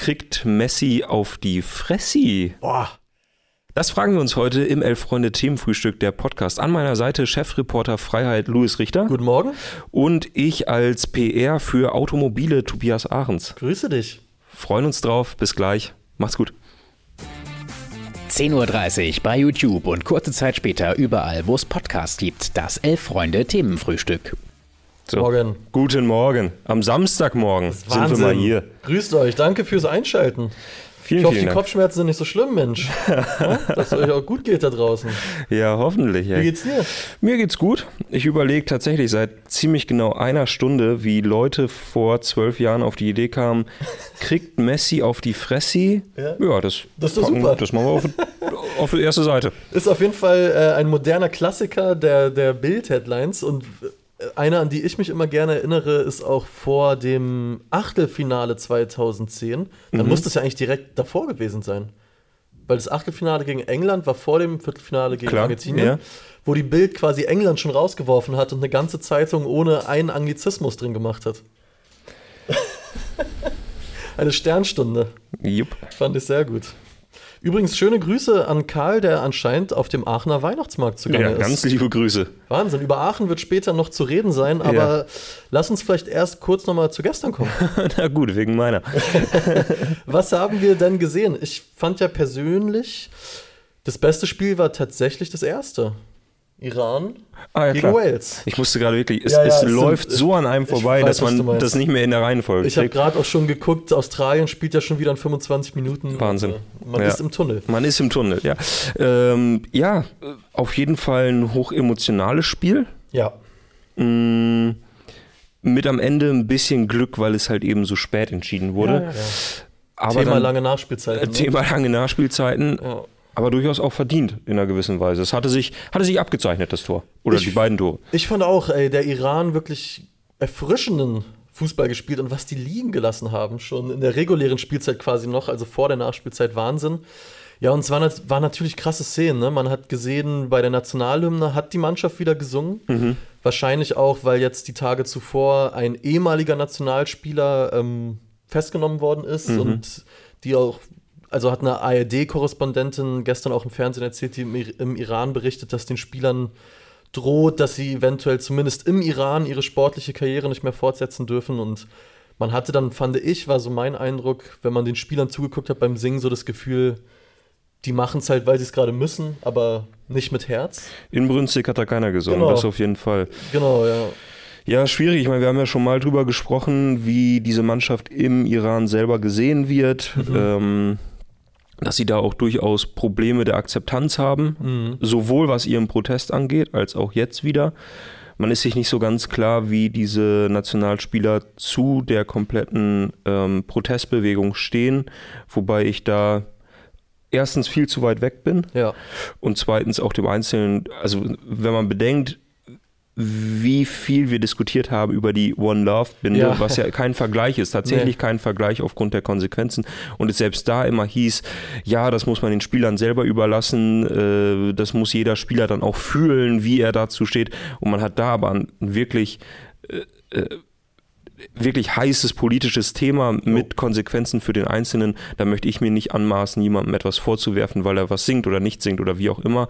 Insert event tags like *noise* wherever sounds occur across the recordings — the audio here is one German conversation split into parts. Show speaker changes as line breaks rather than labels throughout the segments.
Kriegt Messi auf die Fressi?
Boah.
Das fragen wir uns heute im Elf-Freunde-Themenfrühstück der Podcast. An meiner Seite Chefreporter Freiheit Louis Richter.
Guten Morgen.
Und ich als PR für Automobile Tobias Ahrens.
Grüße dich.
Freuen uns drauf. Bis gleich. Macht's gut.
10.30 Uhr bei YouTube und kurze Zeit später überall, wo es Podcasts gibt. Das Elf-Freunde-Themenfrühstück.
So.
Morgen.
Guten Morgen. Am Samstagmorgen sind wir mal hier.
Grüßt euch. Danke fürs Einschalten.
Vielen,
ich hoffe, die
Dank.
Kopfschmerzen sind nicht so schlimm, Mensch. *laughs* ja, dass es euch auch gut geht da draußen.
Ja, hoffentlich.
Wie
Ey.
geht's dir?
Mir geht's gut. Ich überlege tatsächlich seit ziemlich genau einer Stunde, wie Leute vor zwölf Jahren auf die Idee kamen, *laughs* kriegt Messi auf die Fressi?
Ja.
das,
Das ist doch
packen-
super.
Das machen wir auf, *laughs* auf die erste Seite.
Ist auf jeden Fall äh, ein moderner Klassiker der, der Bild-Headlines und eine, an die ich mich immer gerne erinnere, ist auch vor dem Achtelfinale 2010. Dann
Mhm.
muss das ja eigentlich direkt davor gewesen sein. Weil das Achtelfinale gegen England war vor dem Viertelfinale gegen
Klar,
Argentinien,
ja.
wo die Bild quasi England schon rausgeworfen hat und eine ganze Zeitung ohne einen Anglizismus drin gemacht hat. *laughs* eine Sternstunde.
Jupp.
Fand ich sehr gut. Übrigens, schöne Grüße an Karl, der anscheinend auf dem Aachener Weihnachtsmarkt zugange
Ja,
ist.
ganz liebe Grüße.
Wahnsinn. Über Aachen wird später noch zu reden sein, aber
Ja.
lass uns vielleicht erst kurz nochmal zu gestern kommen. *laughs*
Na gut, wegen meiner. *laughs*
Was haben wir denn gesehen? Ich fand ja persönlich, das beste Spiel war tatsächlich das erste. Iran
Ah, ja,
gegen
klar.
Wales.
Ich musste gerade wirklich, es,
Ja, ja,
es
es sind-
läuft so an einem vorbei,
weiß,
dass man das nicht mehr in der Reihenfolge
Ich habe gerade auch schon geguckt, Australien spielt ja schon wieder in 25 Minuten.
Wahnsinn.
Also, man
Ja.
ist im Tunnel.
Man ist im Tunnel, ja. Ähm, ja, äh, auf jeden Fall ein hochemotionales Spiel.
Ja.
Mm, Mit am Ende ein bisschen Glück, weil es halt eben so spät entschieden wurde.
Ja, ja, ja.
Aber
Thema
dann,
lange Nachspielzeit.
äh, Thema lange Nachspielzeiten,
Ja.
Aber durchaus auch verdient in einer gewissen Weise. Es hatte sich, hatte sich abgezeichnet, das Tor. Oder
Ich-
die beiden Tore.
Ich fand auch, ey, der Iran wirklich erfrischenden Fußball gespielt und was die liegen gelassen haben, schon in der regulären Spielzeit quasi noch, also vor der Nachspielzeit Wahnsinn. Ja, und es waren, waren natürlich krasse Szenen. Ne? Man hat gesehen, bei der Nationalhymne hat die Mannschaft wieder gesungen. Wahrscheinlich auch, weil jetzt die Tage zuvor ein ehemaliger Nationalspieler ähm, festgenommen worden ist und die auch, also hat eine ARD-Korrespondentin gestern auch im Fernsehen erzählt, die im, Ir- im Iran berichtet, dass den Spielern droht, dass sie eventuell zumindest im Iran ihre sportliche Karriere nicht mehr fortsetzen dürfen. Und man hatte dann, fand ich, war so mein Eindruck, wenn man den Spielern zugeguckt hat beim Singen, so das Gefühl, die machen es halt, weil sie es gerade müssen, aber nicht mit Herz.
Inbrünstig hat da keiner gesungen,
Genau.
das auf jeden Fall.
Genau, ja.
Ja, schwierig. Ich meine, wir haben ja schon mal drüber gesprochen, wie diese Mannschaft im Iran selber gesehen wird. Ähm, dass sie da auch durchaus Probleme der Akzeptanz haben, sowohl was ihren Protest angeht, als auch jetzt wieder. Man ist sich nicht so ganz klar, wie diese Nationalspieler zu der kompletten ähm, Protestbewegung stehen, wobei ich da erstens viel zu weit weg bin
Ja.
und zweitens auch dem Einzelnen, also wenn man bedenkt, wie viel wir diskutiert haben über die One Love-Binde,
Ja.
was ja kein Vergleich ist, tatsächlich
Nee.
kein Vergleich aufgrund der Konsequenzen. Und es selbst da immer hieß, ja, das muss man den Spielern selber überlassen, äh, das muss jeder Spieler dann auch fühlen, wie er dazu steht. Und man hat da aber wirklich äh, äh, wirklich heißes politisches Thema mit Konsequenzen für den Einzelnen. Da möchte ich mir nicht anmaßen, jemandem etwas vorzuwerfen, weil er was singt oder nicht singt oder wie auch immer.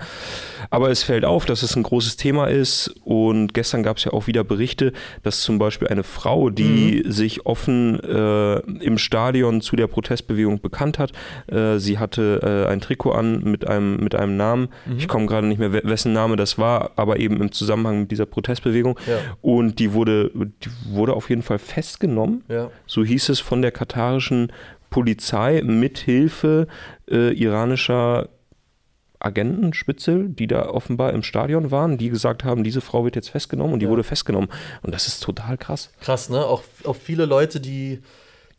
Aber es fällt auf, dass es ein großes Thema ist. Und gestern gab es ja auch wieder Berichte, dass zum Beispiel eine Frau, die sich offen äh, im Stadion zu der Protestbewegung bekannt hat, äh, sie hatte äh, ein Trikot an mit einem, mit einem Namen. Ich komme gerade nicht mehr, we- wessen Name das war, aber eben im Zusammenhang mit dieser Protestbewegung.
Ja.
Und die wurde, die wurde auf jeden Fall festgenommen.
Ja.
So hieß es von der katarischen Polizei mit Hilfe äh, iranischer Agenten, Spitzel, die da offenbar im Stadion waren, die gesagt haben, diese Frau wird jetzt festgenommen und die
Ja.
wurde festgenommen. Und das ist total krass.
Krass, ne? Auch, auch viele Leute, die,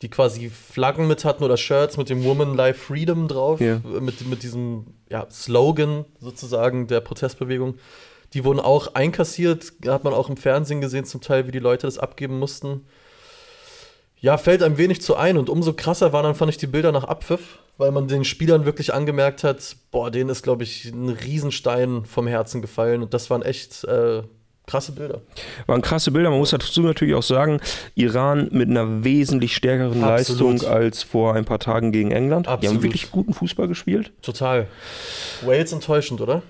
die quasi Flaggen mit hatten oder Shirts mit dem Woman Life Freedom drauf,
Ja.
äh, mit, mit diesem ja, Slogan sozusagen der Protestbewegung, die wurden auch einkassiert, hat man auch im Fernsehen gesehen, zum Teil, wie die Leute das abgeben mussten. Ja, fällt einem wenig zu ein und umso krasser waren dann, fand ich, die Bilder nach Abpfiff, weil man den Spielern wirklich angemerkt hat, boah, denen ist, glaube ich, ein Riesenstein vom Herzen gefallen und das waren echt äh, krasse Bilder.
Waren krasse Bilder. Man muss dazu natürlich auch sagen, Iran mit einer wesentlich stärkeren
Absolut.
Leistung als vor ein paar Tagen gegen England. Die
Absolut.
haben wirklich guten Fußball gespielt.
Total. Wales enttäuschend, oder?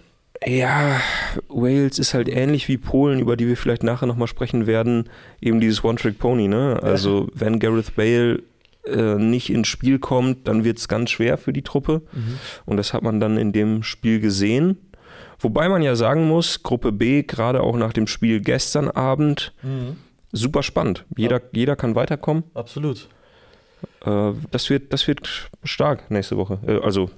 Ja, Wales ist halt ähnlich wie Polen, über die wir vielleicht nachher nochmal sprechen werden, eben dieses One-Trick-Pony. Ne? Also wenn Gareth Bale äh, nicht ins Spiel kommt, dann wird es ganz schwer für die Truppe. Und das hat man dann in dem Spiel gesehen. Wobei man ja sagen muss, Gruppe B, gerade auch nach dem Spiel gestern Abend, super spannend. Jeder, jeder kann weiterkommen.
Absolut.
Äh, das, wird, das wird stark nächste Woche. Äh, also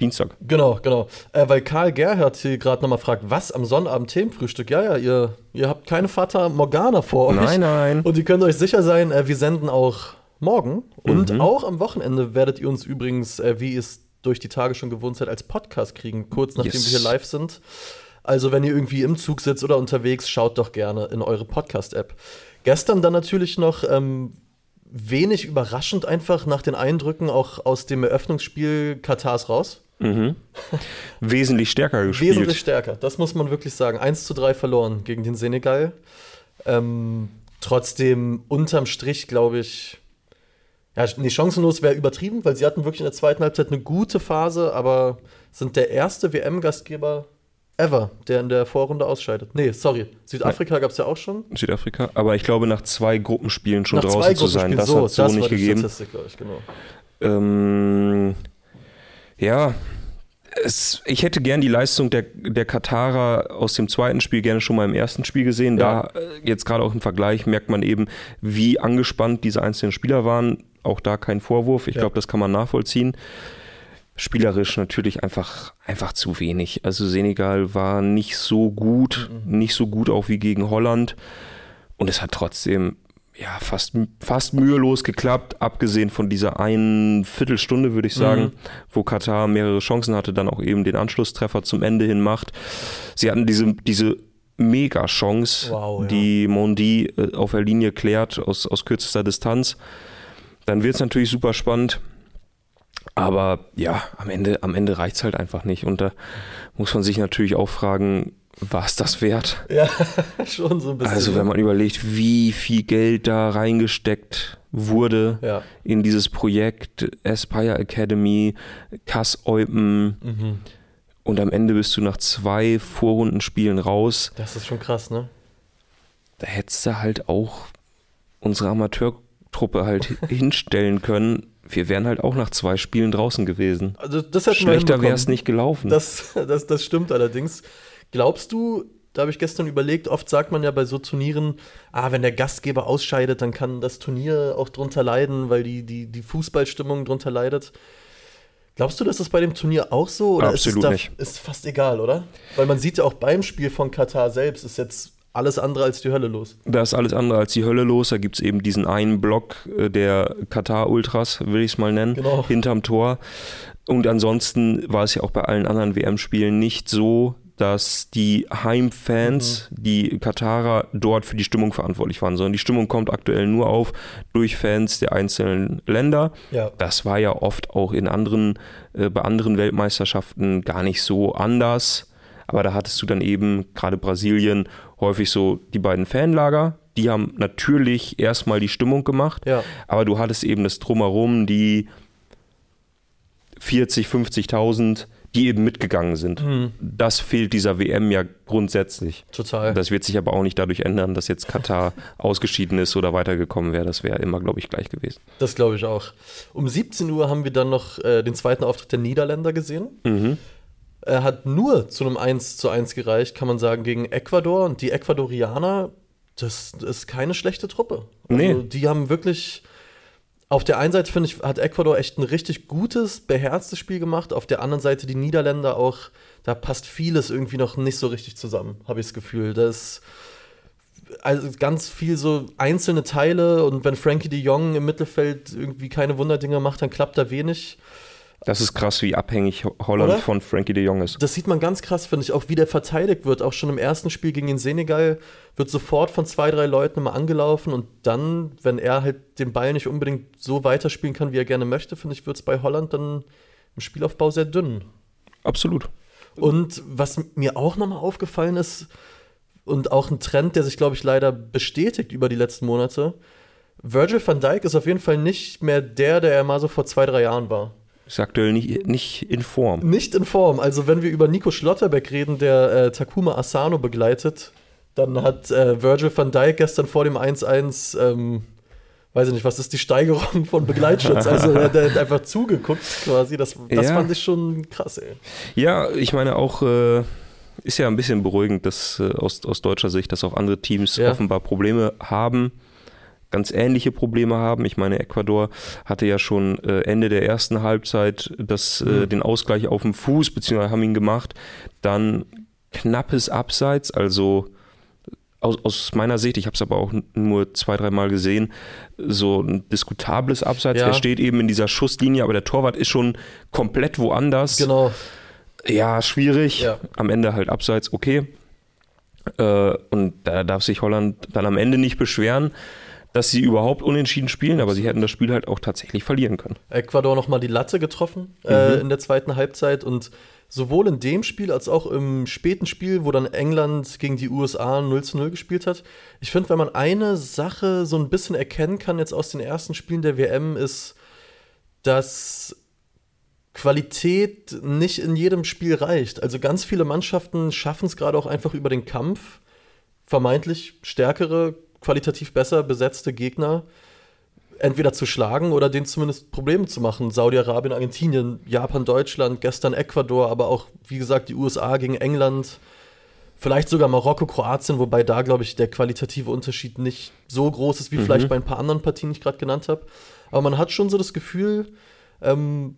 Dienstag.
Genau, genau. Äh, weil Karl Gerhardt hier gerade nochmal fragt, was am Sonnabend Themenfrühstück? Ja, ja, ihr, ihr habt keine Fata Morgana vor euch.
Nein, nein.
Und ihr könnt euch sicher sein, äh, wir senden auch morgen und
Mhm.
auch am Wochenende werdet ihr uns übrigens, äh, wie ihr es durch die Tage schon gewohnt seid, als Podcast kriegen, kurz nachdem
Yes.
wir hier live sind. Also wenn ihr irgendwie im Zug sitzt oder unterwegs, schaut doch gerne in eure Podcast-App. Gestern dann natürlich noch ähm, wenig überraschend einfach nach den Eindrücken auch aus dem Eröffnungsspiel Katars raus.
Wesentlich stärker gespielt.
Wesentlich stärker, das muss man wirklich sagen. 1 zu 3 verloren gegen den Senegal. Ähm, trotzdem unterm Strich, glaube ich, ja, nee, chancenlos wäre übertrieben, weil sie hatten wirklich in der zweiten Halbzeit eine gute Phase, aber sind der erste WM-Gastgeber ever, der in der Vorrunde ausscheidet. Nee, sorry. Südafrika gab es ja auch schon.
Südafrika. Aber ich glaube, nach zwei Gruppenspielen schon
Nach
draußen zu sein, das
so,
hat so
das
nicht gegeben.
Statistik, ich, genau.
Ähm, ja, es, ich hätte gern die Leistung der, der Katarer aus dem zweiten Spiel gerne schon mal im ersten Spiel gesehen.
Ja.
Da äh, jetzt gerade auch im Vergleich merkt man eben, wie angespannt diese einzelnen Spieler waren. Auch da kein Vorwurf. Ich
Ja.
glaube, das kann man nachvollziehen. Spielerisch natürlich einfach, einfach zu wenig. Also Senegal war nicht so gut, nicht so gut auch wie gegen Holland. Und es hat trotzdem ja, fast, fast mühelos geklappt, abgesehen von dieser einen Viertelstunde, würde ich sagen, wo Katar mehrere Chancen hatte, dann auch eben den Anschlusstreffer zum Ende hin macht. Sie hatten diese, diese Mega-Chance,
Wow, ja.
die Mondi äh, auf der Linie klärt aus, aus kürzester Distanz. Dann wird es natürlich super spannend. Aber ja, am Ende, am Ende reicht es halt einfach nicht. Und da muss man sich natürlich auch fragen, war es das wert?
Ja, *laughs* schon so ein bisschen.
Also wenn man überlegt, wie viel Geld da reingesteckt wurde
Ja.
in dieses Projekt Aspire Academy, Kass Eupen
Mhm.
und am Ende bist du nach zwei Vorrundenspielen raus.
Das ist schon krass, ne?
Da hättest du halt auch unsere Amateurtruppe halt *laughs* hinstellen können. Wir wären halt auch nach zwei Spielen draußen gewesen.
Also
Schlechter wäre es nicht gelaufen.
Das, das, das stimmt allerdings. Glaubst du, da habe ich gestern überlegt, oft sagt man ja bei so Turnieren, ah, wenn der Gastgeber ausscheidet, dann kann das Turnier auch drunter leiden, weil die, die, die Fußballstimmung drunter leidet. Glaubst du, dass das bei dem Turnier auch so? Oder ist
Absolut
es da,
nicht.
Ist fast egal, oder? Weil man sieht ja auch beim Spiel von Katar selbst, ist jetzt alles andere als die Hölle los.
Da ist alles andere als die Hölle los. Da gibt es eben diesen einen Block äh, der Katar-Ultras, will ich es mal nennen,
Genau.
hinterm Tor. Und ansonsten war es ja auch bei allen anderen WM-Spielen nicht so, dass die Heimfans,
Mhm.
die Katarer, dort für die Stimmung verantwortlich waren, sondern die Stimmung kommt aktuell nur auf durch Fans der einzelnen Länder.
Ja.
Das war ja oft auch in anderen, äh, bei anderen Weltmeisterschaften gar nicht so anders. Aber da hattest du dann eben, gerade Brasilien, häufig so die beiden Fanlager. Die haben natürlich erstmal die Stimmung gemacht,
Ja.
aber du hattest eben das Drumherum, die 40, 50.000, die eben mitgegangen sind.
Mhm.
Das fehlt dieser WM ja grundsätzlich.
Total.
Das wird sich aber auch nicht dadurch ändern, dass jetzt Katar *laughs* ausgeschieden ist oder weitergekommen wäre. Das wäre immer, glaube ich, gleich gewesen.
Das glaube ich auch. Um 17 Uhr haben wir dann noch äh, den zweiten Auftritt der Niederländer gesehen.
Mhm.
Er hat nur zu einem 1 zu 1 gereicht, kann man sagen, gegen Ecuador. Und die Ecuadorianer, das ist keine schlechte Truppe. Also,
Nee.
Die haben wirklich. Auf der einen Seite, finde ich, hat Ecuador echt ein richtig gutes, beherztes Spiel gemacht. Auf der anderen Seite die Niederländer auch, da passt vieles irgendwie noch nicht so richtig zusammen, habe ich das Gefühl. Da ist also ganz viel so einzelne Teile und wenn Frankie de Jong im Mittelfeld irgendwie keine Wunderdinger macht, dann klappt da wenig.
Das ist krass, wie abhängig Ho- Holland
Oder?
von Frankie de Jong ist.
Das sieht man ganz krass, finde ich, auch wie der verteidigt wird. Auch schon im ersten Spiel gegen den Senegal wird sofort von zwei, drei Leuten immer angelaufen und dann, wenn er halt den Ball nicht unbedingt so weiterspielen kann, wie er gerne möchte, finde ich, wird es bei Holland dann im Spielaufbau sehr dünn.
Absolut.
Und was mir auch nochmal aufgefallen ist, und auch ein Trend, der sich, glaube ich, leider bestätigt über die letzten Monate. Virgil van Dijk ist auf jeden Fall nicht mehr der, der er mal so vor zwei, drei Jahren war.
Ist aktuell nicht, nicht in Form.
Nicht in Form. Also, wenn wir über Nico Schlotterbeck reden, der äh, Takuma Asano begleitet, dann hat äh, Virgil van Dijk gestern vor dem 1-1, ähm, weiß ich nicht, was ist die Steigerung von Begleitschutz? Also, er hat einfach zugeguckt quasi. Das, das
Ja.
fand ich schon krass, ey.
Ja, ich meine auch, äh, ist ja ein bisschen beruhigend, dass äh, aus, aus deutscher Sicht, dass auch andere Teams
Ja.
offenbar Probleme haben, ganz ähnliche Probleme haben. Ich meine, Ecuador hatte ja schon äh, Ende der ersten Halbzeit das, äh,
Mhm.
den Ausgleich auf dem Fuß, beziehungsweise haben ihn gemacht. Dann knappes Abseits, also aus, aus meiner Sicht, ich habe es aber auch nur zwei, dreimal gesehen, so ein diskutables Abseits.
Ja.
Er steht eben in dieser Schusslinie, aber der Torwart ist schon komplett woanders.
Genau.
Ja, schwierig.
Ja.
Am Ende halt abseits, okay. Äh, und da darf sich Holland dann am Ende nicht beschweren, dass sie überhaupt unentschieden spielen, aber sie hätten das Spiel halt auch tatsächlich verlieren können.
Ecuador nochmal die Latte getroffen
Mhm.
äh, in der zweiten Halbzeit und sowohl in dem Spiel als auch im späten Spiel, wo dann England gegen die USA 0 zu 0 gespielt hat. Ich finde, wenn man eine Sache so ein bisschen erkennen kann jetzt aus den ersten Spielen der WM, ist, dass Qualität nicht in jedem Spiel reicht. Also ganz viele Mannschaften schaffen es gerade auch einfach über den Kampf, vermeintlich stärkere, qualitativ besser besetzte Gegner entweder zu schlagen oder denen zumindest Probleme zu machen. Saudi-Arabien, Argentinien, Japan, Deutschland, gestern Ecuador, aber auch, wie gesagt, die USA gegen England. Vielleicht sogar Marokko, Kroatien, wobei da, glaube ich, der qualitative Unterschied nicht so groß ist, wie vielleicht bei ein paar anderen Partien, die ich gerade genannt habe. Aber man hat schon so das Gefühl, ähm,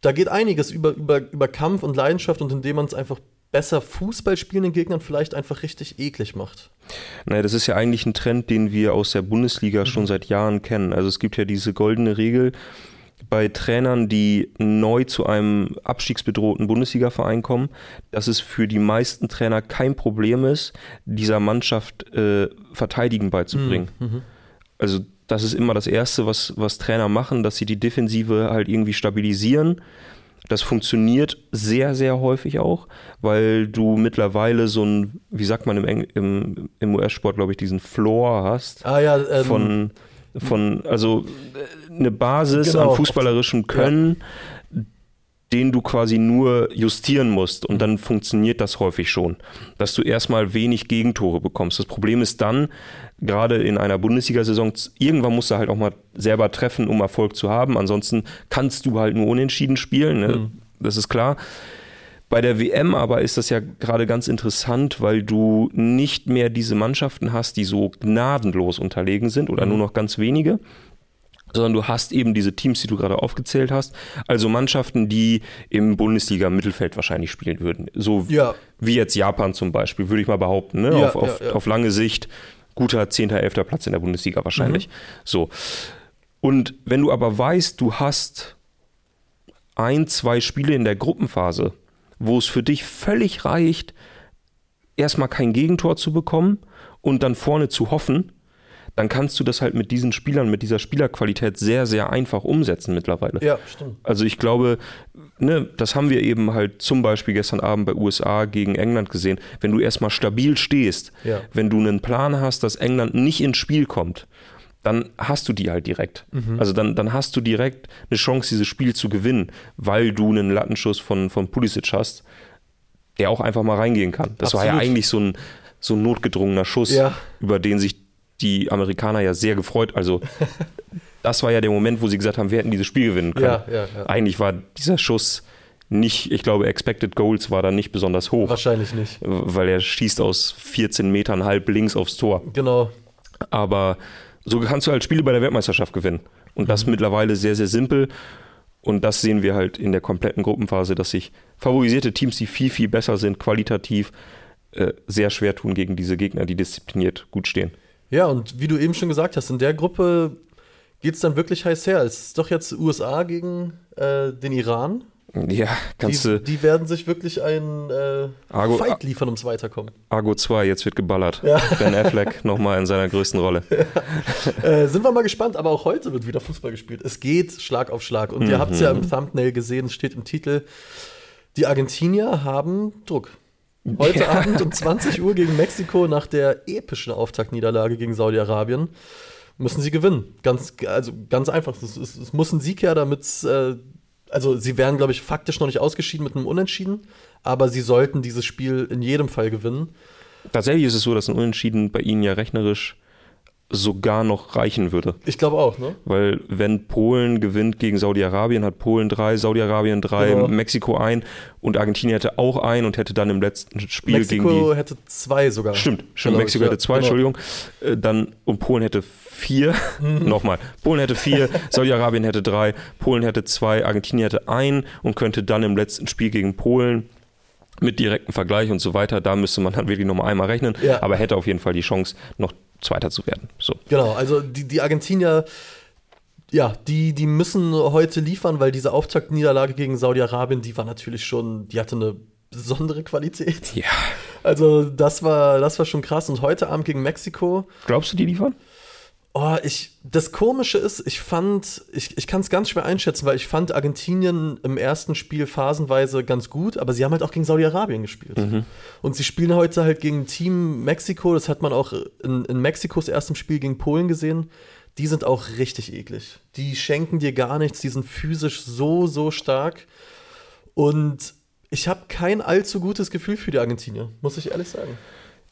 da geht einiges über, über, über Kampf und Leidenschaft und indem man es einfach besser Fußball spielenden Gegnern vielleicht einfach richtig eklig macht.
Naja, das ist ja eigentlich ein Trend, den wir aus der Bundesliga schon seit Jahren kennen. Also es gibt ja diese goldene Regel bei Trainern, die neu zu einem abstiegsbedrohten Bundesligaverein kommen, dass es für die meisten Trainer kein Problem ist, dieser Mannschaft äh, Verteidigen beizubringen. Also das ist immer das Erste, was, was Trainer machen, dass sie die Defensive halt irgendwie stabilisieren. Das funktioniert sehr, sehr häufig auch, weil du mittlerweile so ein, wie sagt man im, im, im US-Sport, glaube ich, diesen Floor hast
Ah ja, ähm,
von, von also äh, eine Basis
Genau.
an fußballerischem Können, den du quasi nur justieren musst und dann funktioniert das häufig schon, dass du erstmal wenig Gegentore bekommst. Das Problem ist dann, gerade in einer Bundesliga-Saison, irgendwann musst du halt auch mal selber treffen, um Erfolg zu haben. Ansonsten kannst du halt nur unentschieden spielen, ne? das ist klar. Bei der WM aber ist das ja gerade ganz interessant, weil du nicht mehr diese Mannschaften hast, die so gnadenlos unterlegen sind oder nur noch ganz wenige, sondern du hast eben diese Teams, die du gerade aufgezählt hast, also Mannschaften, die im Bundesliga-Mittelfeld wahrscheinlich spielen würden. So
Ja.
wie jetzt Japan zum Beispiel, würde ich mal behaupten, ne?
Ja,
auf, auf,
ja,
auf lange Sicht guter 10., 11. Platz in der Bundesliga wahrscheinlich. So. Und wenn du aber weißt, du hast ein, zwei Spiele in der Gruppenphase, wo es für dich völlig reicht, erstmal kein Gegentor zu bekommen und dann vorne zu hoffen, dann kannst du das halt mit diesen Spielern, mit dieser Spielerqualität sehr, sehr einfach umsetzen mittlerweile.
Ja, stimmt.
Also ich glaube, ne, das haben wir eben halt zum Beispiel gestern Abend bei USA gegen England gesehen. Wenn du erstmal stabil stehst,
Ja.
wenn du einen Plan hast, dass England nicht ins Spiel kommt, dann hast du die halt direkt.
Mhm.
Also dann, dann hast du direkt eine Chance, dieses Spiel zu gewinnen, weil du einen Lattenschuss von, von Pulisic hast, der auch einfach mal reingehen kann. Das war ja
Absolut.
eigentlich so ein, so ein notgedrungener Schuss,
Ja.
über den sich die Amerikaner ja sehr gefreut. Also *laughs* das war ja der Moment, wo sie gesagt haben, wir hätten dieses Spiel gewinnen können.
Ja, ja, ja.
Eigentlich war dieser Schuss nicht, ich glaube, Expected Goals war da nicht besonders hoch,
Wahrscheinlich nicht.
weil er schießt aus 14 Metern halb links aufs Tor.
Genau.
Aber so kannst du halt Spiele bei der Weltmeisterschaft gewinnen. Und das
Mhm.
mittlerweile sehr, sehr simpel. Und das sehen wir halt in der kompletten Gruppenphase, dass sich favorisierte Teams, die viel, viel besser sind, qualitativ, äh, sehr schwer tun gegen diese Gegner, die diszipliniert gut stehen.
Ja, und wie du eben schon gesagt hast, in der Gruppe geht es dann wirklich heiß her. Es ist doch jetzt USA gegen äh, den Iran.
Ja, kannst
Die,
du
die werden sich wirklich einen äh,
Argo-
Fight liefern, ums Weiterkommen.
Argo 2, jetzt wird geballert. Ben Affleck *laughs* nochmal in seiner größten Rolle.
Äh, sind wir mal gespannt, aber auch heute wird wieder Fußball gespielt. Es geht Schlag auf Schlag. Und ihr habt es ja im Thumbnail gesehen, es steht im Titel. Die Argentinier haben Druck. Heute ja. Abend um 20 Uhr gegen Mexiko nach der epischen Auftaktniederlage gegen Saudi-Arabien müssen sie gewinnen. Ganz, also ganz einfach. Es, es, es muss ein Sieg her, damit äh, also sie wären, glaube ich, faktisch noch nicht ausgeschieden mit einem Unentschieden, aber sie sollten dieses Spiel in jedem Fall gewinnen.
Tatsächlich ist es so, dass ein Unentschieden bei ihnen ja rechnerisch sogar noch reichen würde.
Ich glaube auch, ne?
Weil wenn Polen gewinnt gegen Saudi-Arabien, hat Polen drei, Saudi-Arabien drei, genau. Mexiko ein und Argentinien hätte auch ein und hätte dann im letzten Spiel
Mexiko
gegen
die... Mexiko hätte zwei sogar.
Stimmt, stimmt. Mexiko hätte zwei, genau. Entschuldigung. Äh, dann, und Polen hätte vier. Mhm. *laughs* Nochmal. Polen hätte vier, *laughs* Saudi-Arabien hätte drei, Polen hätte zwei, Argentinien hätte ein und könnte dann im letzten Spiel gegen Polen mit direktem Vergleich und so weiter, da müsste man dann wirklich nochmal einmal rechnen, ja. aber hätte auf jeden Fall die Chance, noch Zweiter zu werden. So.
Genau, also die, die Argentinier, ja, die, die müssen heute liefern, weil diese Auftaktniederlage gegen Saudi-Arabien, die war natürlich schon, die hatte eine besondere Qualität.
Ja.
Also das war, das war schon krass. Und heute Abend gegen Mexiko.
Glaubst du, die liefern?
Oh, ich, das Komische ist, ich fand, ich, ich kann es ganz schwer einschätzen, weil ich fand Argentinien im ersten Spiel phasenweise ganz gut, aber sie haben halt auch gegen Saudi-Arabien gespielt. Mhm. Und sie spielen heute halt gegen Team Mexiko, das hat man auch in, in Mexikos erstem Spiel gegen Polen gesehen. Die sind auch richtig eklig. Die schenken dir gar nichts, die sind physisch so, so stark. Und ich habe kein allzu gutes Gefühl für die Argentinier, muss ich ehrlich sagen.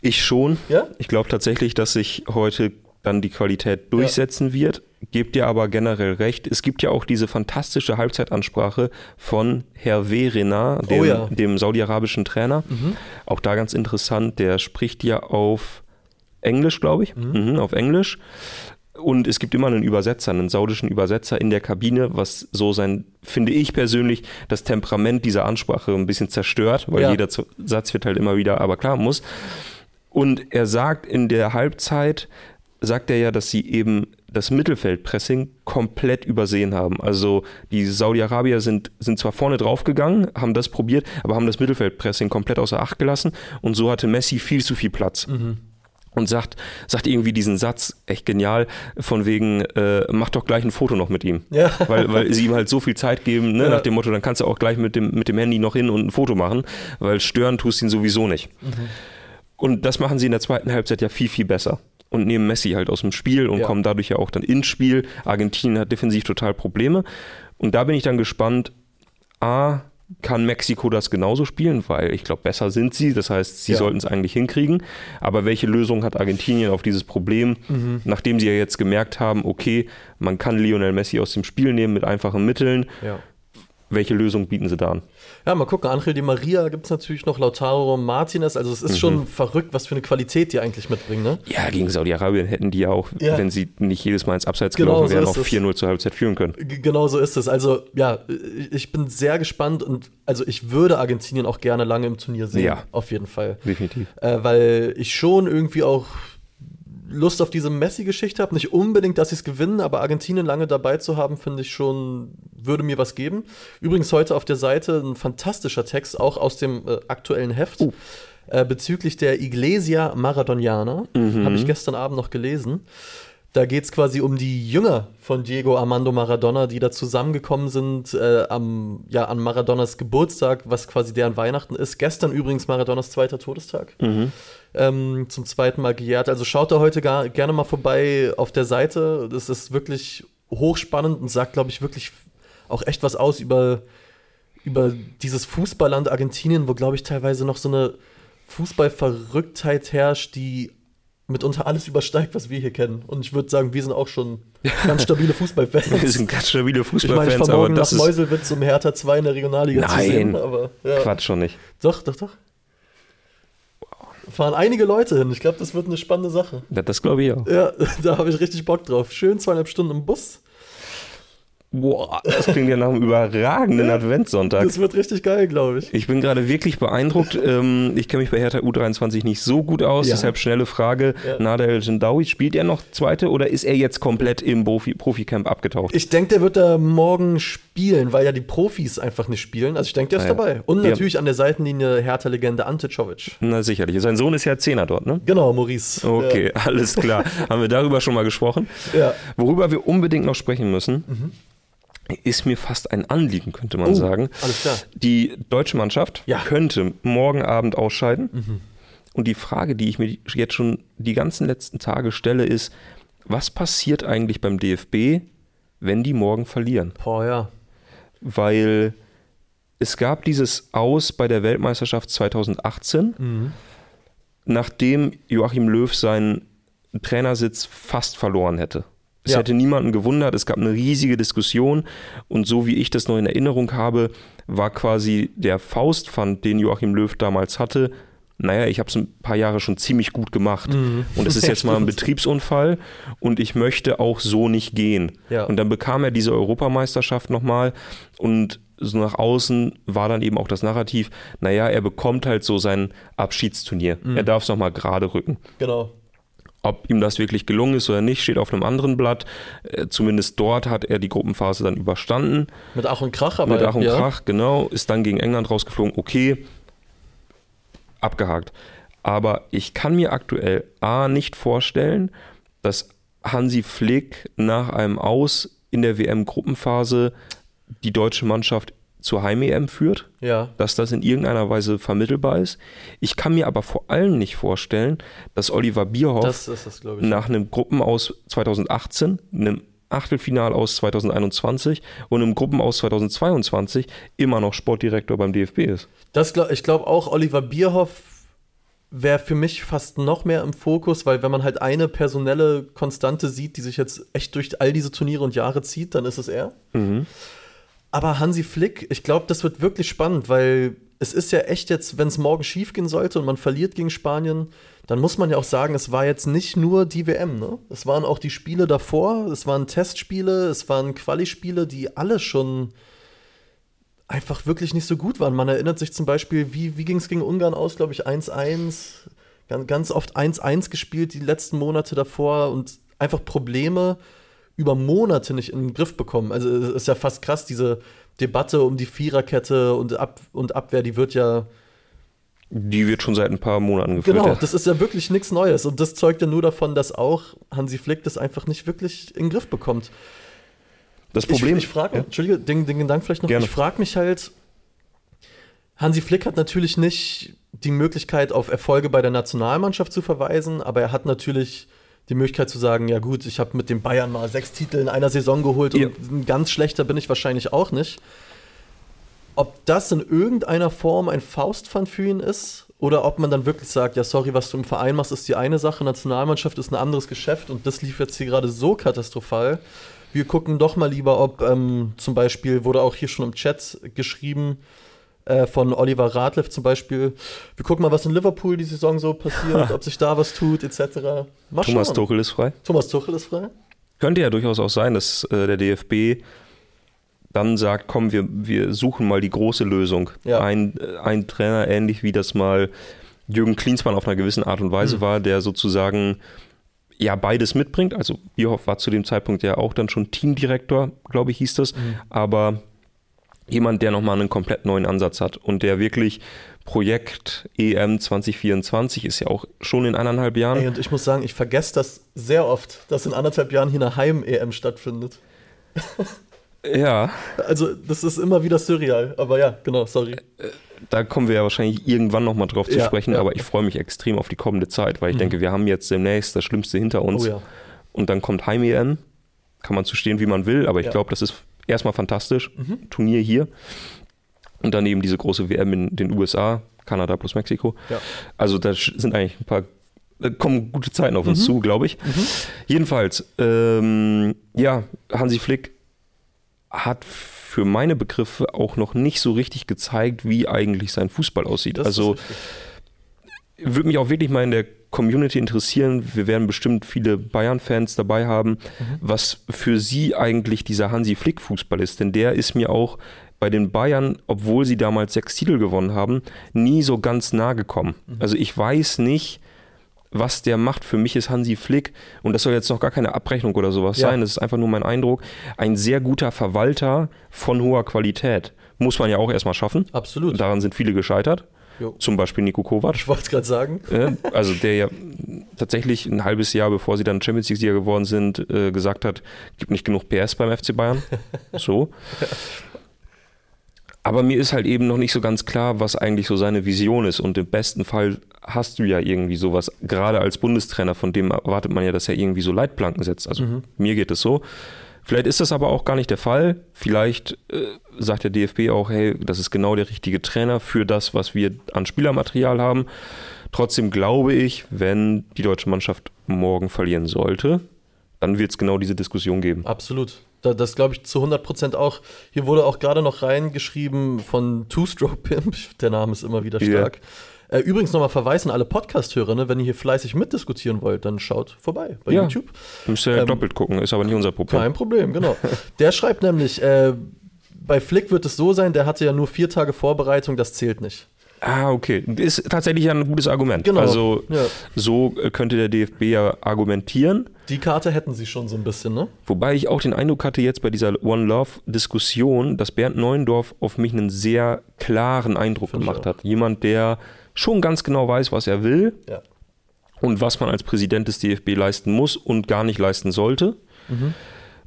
Ich schon.
Ja?
Ich glaube tatsächlich, dass sich heute dann die Qualität durchsetzen ja. wird. Gebt ihr aber generell recht. Es gibt ja auch diese fantastische Halbzeitansprache von Herr Verena, dem, oh ja. dem saudi-arabischen Trainer. Mhm. Auch da ganz interessant. Der spricht ja auf Englisch, glaube ich. Mhm. Mhm, auf Englisch. Und es gibt immer einen Übersetzer, einen saudischen Übersetzer in der Kabine, was so sein, finde ich persönlich, das Temperament dieser Ansprache ein bisschen zerstört, weil ja. jeder Satz wird halt immer wieder, aber klar muss. Und er sagt in der Halbzeit, sagt er ja, dass sie eben das Mittelfeldpressing komplett übersehen haben. Also die Saudi-Arabier sind, sind zwar vorne draufgegangen, haben das probiert, aber haben das Mittelfeldpressing komplett außer Acht gelassen und so hatte Messi viel zu viel Platz. Mhm. Und sagt, sagt irgendwie diesen Satz, echt genial, von wegen, äh, mach doch gleich ein Foto noch mit ihm. Ja. Weil, weil sie ihm halt so viel Zeit geben, ne, ja. nach dem Motto, dann kannst du auch gleich mit dem, mit dem Handy noch hin und ein Foto machen, weil stören tust ihn sowieso nicht. Mhm. Und das machen sie in der zweiten Halbzeit ja viel, viel besser und nehmen Messi halt aus dem Spiel und ja. kommen dadurch ja auch dann ins Spiel. Argentinien hat defensiv total Probleme. Und da bin ich dann gespannt, A, kann Mexiko das genauso spielen, weil ich glaube, besser sind sie. Das heißt, sie ja. sollten es eigentlich hinkriegen. Aber welche Lösung hat Argentinien auf dieses Problem, mhm. nachdem sie ja jetzt gemerkt haben, okay, man kann Lionel Messi aus dem Spiel nehmen mit einfachen Mitteln. Ja. Welche Lösung bieten sie da an?
Ja, mal gucken. Angel Di Maria gibt es natürlich noch, Lautaro Martinez. Also es ist mhm. schon verrückt, was für eine Qualität die eigentlich mitbringen. Ne?
Ja, gegen Saudi-Arabien hätten die ja auch, ja. wenn sie nicht jedes Mal ins Abseits genau gelaufen wären, so auch 4-0 zur Halbzeit führen können.
G genau so ist es. Also ja, ich bin sehr gespannt und also ich würde Argentinien auch gerne lange im Turnier sehen. Ja. Auf jeden Fall.
Definitiv.
Äh, weil ich schon irgendwie auch Lust auf diese Messi-Geschichte habe. Nicht unbedingt, dass sie es gewinnen, aber Argentinien lange dabei zu haben, finde ich schon, würde mir was geben. Übrigens heute auf der Seite ein fantastischer Text, auch aus dem äh, aktuellen Heft. Uh. Äh, bezüglich der Iglesia Maradoniana. Mhm. Habe ich gestern Abend noch gelesen. Da geht es quasi um die Jünger von Diego Armando Maradona, die da zusammengekommen sind äh, am, ja, an Maradonas Geburtstag, was quasi deren Weihnachten ist. Gestern übrigens Maradonas zweiter Todestag. Mhm. Ähm, zum zweiten Mal gejährt. Also schaut da heute gar, gerne mal vorbei auf der Seite. Das ist wirklich hochspannend und sagt, glaube ich, wirklich auch echt was aus über, über dieses Fußballland Argentinien, wo, glaube ich, teilweise noch so eine Fußballverrücktheit herrscht, die mitunter alles übersteigt, was wir hier kennen. Und ich würde sagen, wir sind auch schon ganz stabile Fußballfans. *laughs*
wir sind ganz stabile Fußballfans.
Ich meine, ich morgen nach Meuselwitz um Hertha 2 in der Regionalliga
Nein, zu sehen. Aber, ja. Quatsch schon nicht.
Doch, doch, doch. Fahren einige Leute hin. Ich glaube, das wird eine spannende Sache.
Ja, das glaube ich auch.
Ja, *laughs* da habe ich richtig Bock drauf. Schön zweieinhalb Stunden im Bus.
Boah, das klingt ja nach einem überragenden Adventssonntag.
Das wird richtig geil, glaube ich.
Ich bin gerade wirklich beeindruckt. Ähm, ich kenne mich bei Hertha U23 nicht so gut aus, ja. deshalb schnelle Frage. Ja. Nader Jindawi, spielt er noch zweite oder ist er jetzt komplett im Profi Profikamp abgetaucht?
Ich denke, der wird da morgen spielen, weil ja die Profis einfach nicht spielen. Also ich denke, der ist ja. dabei. Und natürlich ja. an der Seitenlinie Hertha-Legende Ante Czovic.
Na sicherlich. Sein Sohn ist ja Zehner dort, ne?
Genau, Maurice.
Okay, alles klar. *laughs* Haben wir darüber schon mal gesprochen. Worüber wir unbedingt noch sprechen müssen. Mhm ist mir fast ein Anliegen, könnte man
Oh,
sagen. Die deutsche Mannschaft
Ja.
könnte morgen Abend ausscheiden. Und die Frage, die ich mir jetzt schon die ganzen letzten Tage stelle, ist, was passiert eigentlich beim DFB, wenn die morgen verlieren?
Boah, ja.
Weil es gab dieses Aus bei der Weltmeisterschaft 2018, nachdem Joachim Löw seinen Trainersitz fast verloren hätte. Es
Ja.
hätte niemanden gewundert, es gab eine riesige Diskussion und so wie ich das noch in Erinnerung habe, war quasi der Faustpfand, den Joachim Löw damals hatte, naja, ich habe es ein paar Jahre schon ziemlich gut gemacht und es *laughs* ist jetzt mal ein. Betriebsunfall und ich möchte auch so nicht gehen.
Ja.
Und dann bekam er diese Europameisterschaft nochmal und so nach außen war dann eben auch das Narrativ, naja, er bekommt halt so sein Abschiedsturnier. Er darf es nochmal gerade rücken.
Genau.
Ob ihm das wirklich gelungen ist oder nicht, steht auf einem anderen Blatt. Äh, Zumindest dort hat er die Gruppenphase dann überstanden.
Mit Ach und Krach, aber
Mit Ach und
ja.
Krach, genau. Ist dann gegen England rausgeflogen. Okay, abgehakt. Aber ich kann mir aktuell A nicht vorstellen, dass Hansi Flick nach einem Aus in der WM-Gruppenphase die deutsche Mannschaft zur Heim-EM führt
Ja.
dass das in irgendeiner Weise vermittelbar ist. Ich kann mir aber vor allem nicht vorstellen, dass Oliver Bierhoff
Das ich.
nach einem Gruppenaus 2018, einem Achtelfinalaus 2021 und einem Gruppenaus 2022 immer noch Sportdirektor beim DFB ist.
Das glaub, ich glaube auch, Oliver Bierhoff wäre für mich fast noch mehr im Fokus, weil wenn man halt eine personelle Konstante sieht, die sich jetzt echt durch all diese Turniere und Jahre zieht, dann ist es er. Aber Hansi Flick, ich glaube, das wird wirklich spannend, weil es ist ja echt jetzt, wenn es morgen schief gehen sollte und man verliert gegen Spanien, dann muss man ja auch sagen, es war jetzt nicht nur die WM, ne? Es waren auch die Spiele davor, es waren Testspiele, es waren Quali-Spiele, die alle schon einfach wirklich nicht so gut waren. Man erinnert sich zum Beispiel, wie, wie ging es gegen Ungarn aus, glaube ich, 1-1, ganz, ganz oft 1-1 gespielt die letzten Monate davor und einfach Probleme über Monate nicht in den Griff bekommen. Also es ist ja fast krass, diese Debatte um die Viererkette und, Ab und Abwehr, die wird ja
Die wird schon seit ein paar Monaten geführt.
Genau,
ja.
das ist ja wirklich nichts Neues. Und das zeugt ja nur davon, dass auch Hansi Flick das einfach nicht wirklich in den Griff bekommt.
das Problem
ich, ich frage,
ja.
Entschuldige, den, den Gedanken vielleicht noch.
Gerne.
Ich frage mich halt, Hansi Flick hat natürlich nicht die Möglichkeit, auf Erfolge bei der Nationalmannschaft zu verweisen, aber er hat natürlich die Möglichkeit zu sagen, ja gut, ich habe mit den Bayern mal sechs Titel in einer Saison geholt
Ja.
und ein ganz schlechter bin ich wahrscheinlich auch nicht. Ob das in irgendeiner Form ein Faustpfand für ihn ist oder ob man dann wirklich sagt, ja sorry, was du im Verein machst, ist die eine Sache, Nationalmannschaft ist ein anderes Geschäft und das lief jetzt hier gerade so katastrophal. Wir gucken doch mal lieber, ob ähm, zum Beispiel, wurde auch hier schon im Chat geschrieben, äh, von Oliver Radliff zum Beispiel, wir gucken mal, was in Liverpool die Saison so passiert, *laughs* ob sich da was tut, etc. Mal
Thomas
schauen.
Tuchel ist frei.
Thomas Tuchel ist frei.
Könnte ja durchaus auch sein, dass äh, der DFB dann sagt, komm, wir, wir suchen mal die große Lösung.
Ja.
Ein, äh, ein Trainer, ähnlich wie das mal Jürgen Klinsmann auf einer gewissen Art und. Weise war, der sozusagen ja beides mitbringt. Also Bierhoff war zu dem Zeitpunkt ja auch dann schon Teamdirektor, glaube ich, hieß das.
Hm.
Aber jemand, der nochmal einen komplett neuen Ansatz hat und der wirklich Projekt EM 2024 ist ja auch schon in eineinhalb Jahren.
Ey, und ich muss sagen, ich vergesse das sehr oft, dass in anderthalb Jahren hier eine Heim-EM stattfindet. *laughs*
Ja,
Also, das ist immer wieder surreal. Aber ja, genau, sorry.
da kommen wir ja wahrscheinlich irgendwann nochmal drauf zu
Ja,
sprechen,
ja.
aber ich freue mich extrem auf die kommende Zeit, weil ich denke, wir haben jetzt demnächst das Schlimmste hinter uns
Oh ja.
und dann kommt Heim-EM, kann man zu stehen, wie man will, aber ich glaube, das ist erstmal fantastisch, Turnier hier und dann eben diese große WM in den USA, Kanada plus Mexiko.
Ja.
Also da sind eigentlich ein paar, da kommen gute Zeiten auf uns
Mhm.
zu, glaube ich. Jedenfalls, ähm, ja, Hansi Flick hat für meine Begriffe auch noch nicht so richtig gezeigt, wie eigentlich sein Fußball aussieht.
Das
also würde mich auch wirklich mal in der Community interessieren. Wir werden bestimmt viele Bayern-Fans dabei haben,
Mhm.
was für sie eigentlich dieser Hansi Flick-Fußball ist. Denn der ist mir auch bei den Bayern, obwohl sie damals sechs Titel gewonnen haben, nie so ganz nah gekommen.
Mhm.
Also ich weiß nicht, was der macht. Für mich ist Hansi Flick, und das soll jetzt noch gar keine Abrechnung oder sowas
Ja.
sein, das ist einfach nur mein Eindruck, ein sehr guter Verwalter von hoher Qualität. Muss man ja auch erstmal schaffen.
Absolut.
Daran sind viele gescheitert.
Jo.
Zum Beispiel Nico Kovac.
Ich wollte es gerade sagen.
Also der ja tatsächlich ein halbes Jahr, bevor sie dann Champions League-Sieger geworden sind, äh, gesagt hat, gibt nicht genug PS beim FC Bayern. *laughs* So. Aber mir ist halt eben noch nicht so ganz klar, was eigentlich so seine Vision ist. Und im besten Fall hast du ja irgendwie sowas, gerade als Bundestrainer, von dem erwartet man ja, dass er irgendwie so Leitplanken setzt. Also mir geht es so. Vielleicht ist das aber auch gar nicht der Fall. Vielleicht äh, sagt der DFB auch, hey, das ist genau der richtige Trainer für das, was wir an Spielermaterial haben. Trotzdem glaube ich, wenn die deutsche Mannschaft morgen verlieren sollte, dann wird es genau diese Diskussion geben.
Absolut. Da, das glaube ich zu 100% auch. Hier wurde auch gerade noch reingeschrieben von Two-Stroke Pimp. Der Name ist immer wieder stark. Äh, übrigens nochmal verweisen alle Podcast-Hörer, ne, wenn ihr hier fleißig mitdiskutieren wollt, dann schaut vorbei bei
Ja.
YouTube.
Müsst ihr
Ähm,
doppelt gucken, ist aber nicht unser Problem.
Kein Problem, genau. Der schreibt nämlich, äh, bei Flick wird es so sein, der hatte ja nur vier Tage Vorbereitung, das zählt nicht.
Ah, okay. Ist tatsächlich ein gutes Argument.
Genau.
Also
Ja.
so äh, könnte der DFB ja argumentieren.
Die Karte hätten sie schon so ein bisschen, ne?
Wobei ich auch den Eindruck hatte jetzt bei dieser One Love-Diskussion, dass Bernd Neuendorf auf mich einen sehr klaren Eindruck
Find
gemacht hat. Jemand, der schon ganz genau weiß, was er will
Ja.
und was man als Präsident des DFB leisten muss und gar nicht leisten sollte.
Mhm.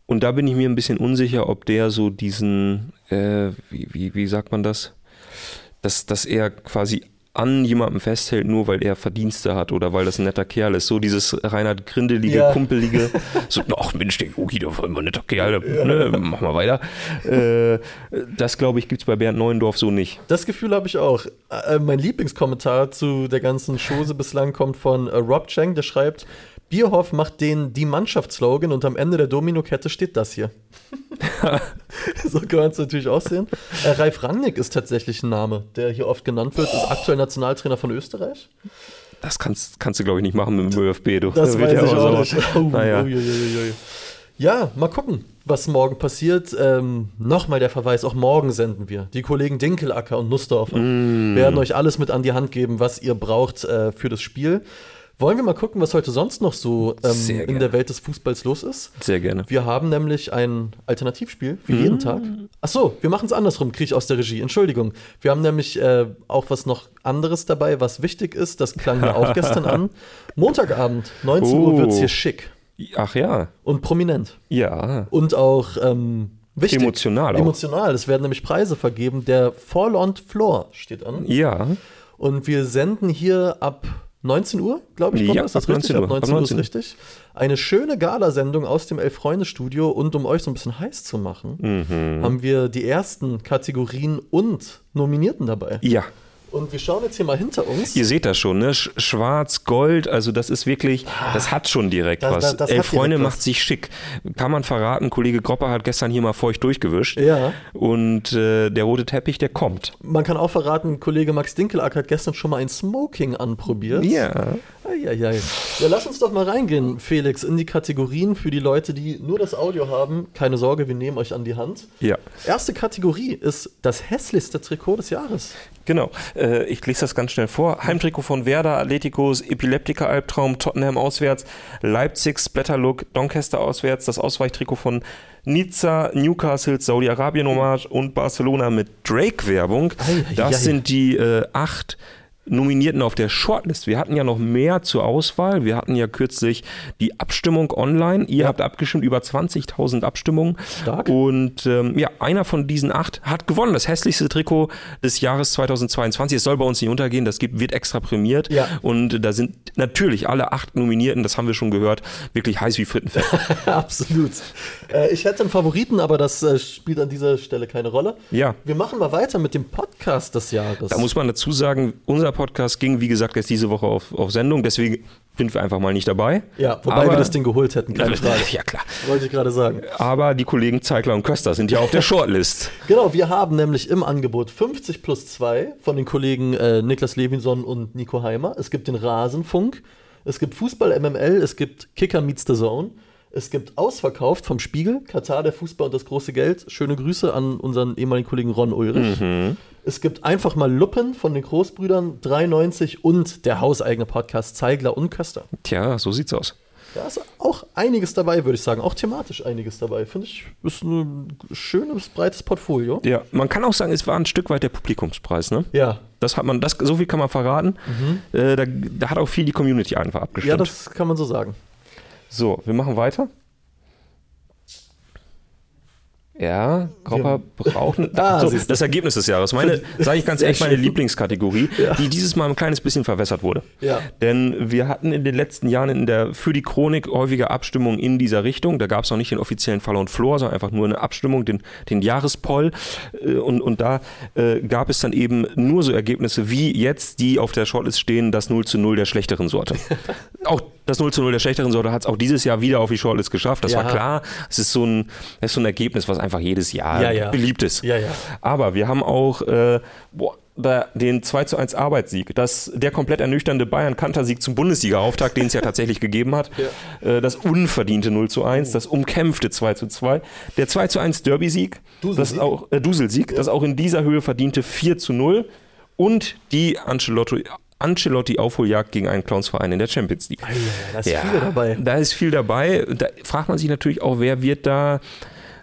Und da bin ich mir ein bisschen unsicher, ob der so diesen, äh, wie, wie, wie sagt man das? Dass, dass er quasi an jemandem festhält, nur weil er Verdienste hat oder weil das ein netter Kerl ist. So dieses Reinhard Grindelige,
Ja.
Kumpelige. *laughs* So, ach Mensch, der Yogi, der war immer ein netter Kerl, ne, mach mal weiter. Äh, das, glaube ich, gibt es bei Bernd Neuendorf so nicht.
Das Gefühl habe ich auch. Äh, mein Lieblingskommentar zu der ganzen Chose bislang kommt von äh, Rob Chang, der schreibt, Bierhoff macht den die Mannschaftsslogan und am Ende der Domino-Kette steht das hier. *laughs* so kann man es natürlich auch sehen. Äh, Ralf Rangnick ist tatsächlich ein Name, der hier oft genannt wird, ist aktuell Nationaltrainer von Österreich.
Das kannst, kannst du, glaube ich, nicht machen mit dem ÖFB. Du.
Das
Da wird
weiß
ja
ich auch nicht. Oh,
Naja.
uiuiuiui. Ja, mal gucken, was morgen passiert. Ähm, Nochmal der Verweis, auch morgen senden wir. Die Kollegen Dinkelacker und Nussdorfer
Mm.
werden euch alles mit an die Hand geben, was ihr braucht äh, für das Spiel. Wollen wir mal gucken, was heute sonst noch so ähm, in der Welt des Fußballs los ist?
Sehr gerne.
Wir haben nämlich ein Alternativspiel, wie
Mm.
jeden Tag. Ach so, wir machen es andersrum, kriege ich aus der Regie. Entschuldigung. Wir haben nämlich äh, auch was noch anderes dabei, was wichtig ist. Das klang mir auch gestern an. *laughs* Montagabend, 19 Uhr,
Oh.
wird es hier schick
Ach ja,
und prominent.
ja.
Und auch ähm, wichtig.
Emotional auch.
Emotional. Es werden nämlich Preise vergeben. Der Fall on Floor steht an.
Ja,
Und wir senden hier ab 19 Uhr, glaube ich.
Ja,
Ron, ist das richtig?
19 Uhr.
Ab 19
Ab
Uhr ist
19.
richtig. Eine schöne Galasendung aus dem Elf-Freunde-Studio. Und um euch so ein bisschen heiß zu machen,
Mhm.
haben wir die ersten Kategorien und Nominierten dabei.
ja.
Und wir schauen jetzt hier mal hinter uns.
Ihr seht das schon, ne? Sch- Schwarz, Gold, also das ist wirklich, das hat schon direkt
Das-
was.
das- das
Elf Freunde
was.
macht sich schick. Kann man verraten, Kollege Gropper hat gestern hier mal feucht durchgewischt.
Ja.
Und äh, der rote Teppich, der kommt.
Man kann auch verraten, Kollege Max Dinkelacker hat gestern schon mal ein Smoking anprobiert.
Ja.
Eieiei. Ja, lass uns doch mal reingehen, Felix, in die Kategorien für die Leute, die nur das Audio haben. Keine Sorge, wir nehmen euch an die Hand.
Ja.
Erste Kategorie ist das hässlichste Trikot des Jahres.
Genau, äh, ich lese das ganz schnell vor. Heimtrikot von Werder, Atleticos, Epileptiker-Albtraum, Tottenham auswärts, Leipzig, Splatterlook, Doncaster auswärts, das Ausweichtrikot von Nizza, Newcastle, Saudi-Arabien-Hommage und Barcelona mit Drake-Werbung. Das sind die äh, acht Nominierten auf der Shortlist. Wir hatten ja noch mehr zur Auswahl. Wir hatten ja kürzlich die Abstimmung online. Ihr habt abgestimmt, über 20.000 Abstimmungen.
Stark.
Und ähm, ja, einer von diesen acht hat gewonnen. Das hässlichste Trikot des Jahres 2022. Es soll bei uns nicht untergehen, das gibt, wird extra prämiert.
Ja.
Und da sind natürlich alle acht Nominierten, das haben wir schon gehört, wirklich heiß wie Frittenfett. *laughs*
Absolut. Äh, ich hätte einen Favoriten, aber das äh, spielt an dieser Stelle keine Rolle.
Ja.
Wir machen mal weiter mit dem Podcast des Jahres.
Da muss man dazu sagen, unser Podcast ging, wie gesagt, erst diese Woche auf, auf Sendung, deswegen sind wir einfach mal nicht dabei.
ja, wobei
Aber-
wir das Ding geholt hätten, keine Frage. *laughs*
Ja, klar.
Wollte ich gerade sagen.
Aber die Kollegen Zeigler und Köster sind ja auf der *laughs* Shortlist.
Genau, wir haben nämlich im Angebot 50 plus 2 von den Kollegen äh, Niklas Levinson und Nico Heimer. Es gibt den Rasenfunk, es gibt Fußball MML, es gibt Kicker Meets the Zone, es gibt Ausverkauft vom Spiegel, Katar, der Fußball und das große Geld. Schöne Grüße an unseren ehemaligen Kollegen Ron Ulrich. Es gibt einfach mal Luppen von den Großbrüdern 93 und der hauseigene Podcast Zeigler und Köster.
Tja, so sieht's aus.
Da ist auch einiges dabei, würde ich sagen. Auch thematisch einiges dabei. Finde ich, ist ein schönes, breites Portfolio.
Ja, man kann auch sagen, es war ein Stück weit der Publikumspreis, ne?
Ja.
Das hat man, das, so viel kann man verraten. Äh, da, da hat auch viel die Community einfach abgestimmt.
Mhm. Ja, das kann man so sagen.
So, wir machen weiter. Ja, Cropper braucht ein, *laughs*
Ah,
so, das Ergebnis des Jahres. Meine, *laughs* sage ich ganz ehrlich, meine. Lieblingskategorie, *laughs*
Ja.
die dieses Mal ein kleines bisschen verwässert wurde.
Ja.
Denn wir hatten in den letzten Jahren in der, für die Chronik häufige Abstimmungen in dieser Richtung. Da gab es noch nicht den offiziellen Fall und Flor, sondern einfach nur eine Abstimmung, den, den Jahrespoll. Äh, Und, und da äh, gab es dann eben nur so Ergebnisse wie jetzt, die auf der Shortlist stehen, das 0 zu 0 der schlechteren Sorte. auch das 0 zu 0 der schlechteren Sorte hat es auch dieses Jahr wieder auf die Shortlist geschafft. Das
Ja.
war klar. Es ist so ein, das ist so ein Ergebnis, was einfach jedes Jahr
Ja, ja.
beliebt ist. Aber wir haben auch äh, boah, da den 2 zu 1 Arbeitssieg, das, der komplett ernüchternde Bayern-Kanter-Sieg zum Bundesliga-Auftakt, den es ja tatsächlich *laughs* gegeben hat, äh, das unverdiente 0 zu 1, das umkämpfte 2 zu 2, der 2 zu 1 Derby-Sieg, das auch, äh, Duselsieg, das auch in dieser Höhe verdiente 4 zu 0 und die Ancelotti, Ancelotti-Aufholjagd gegen einen Clownsverein in der Champions League.
Ja, da ist viel dabei.
Da ist viel dabei. Da fragt man sich natürlich auch, wer wird da,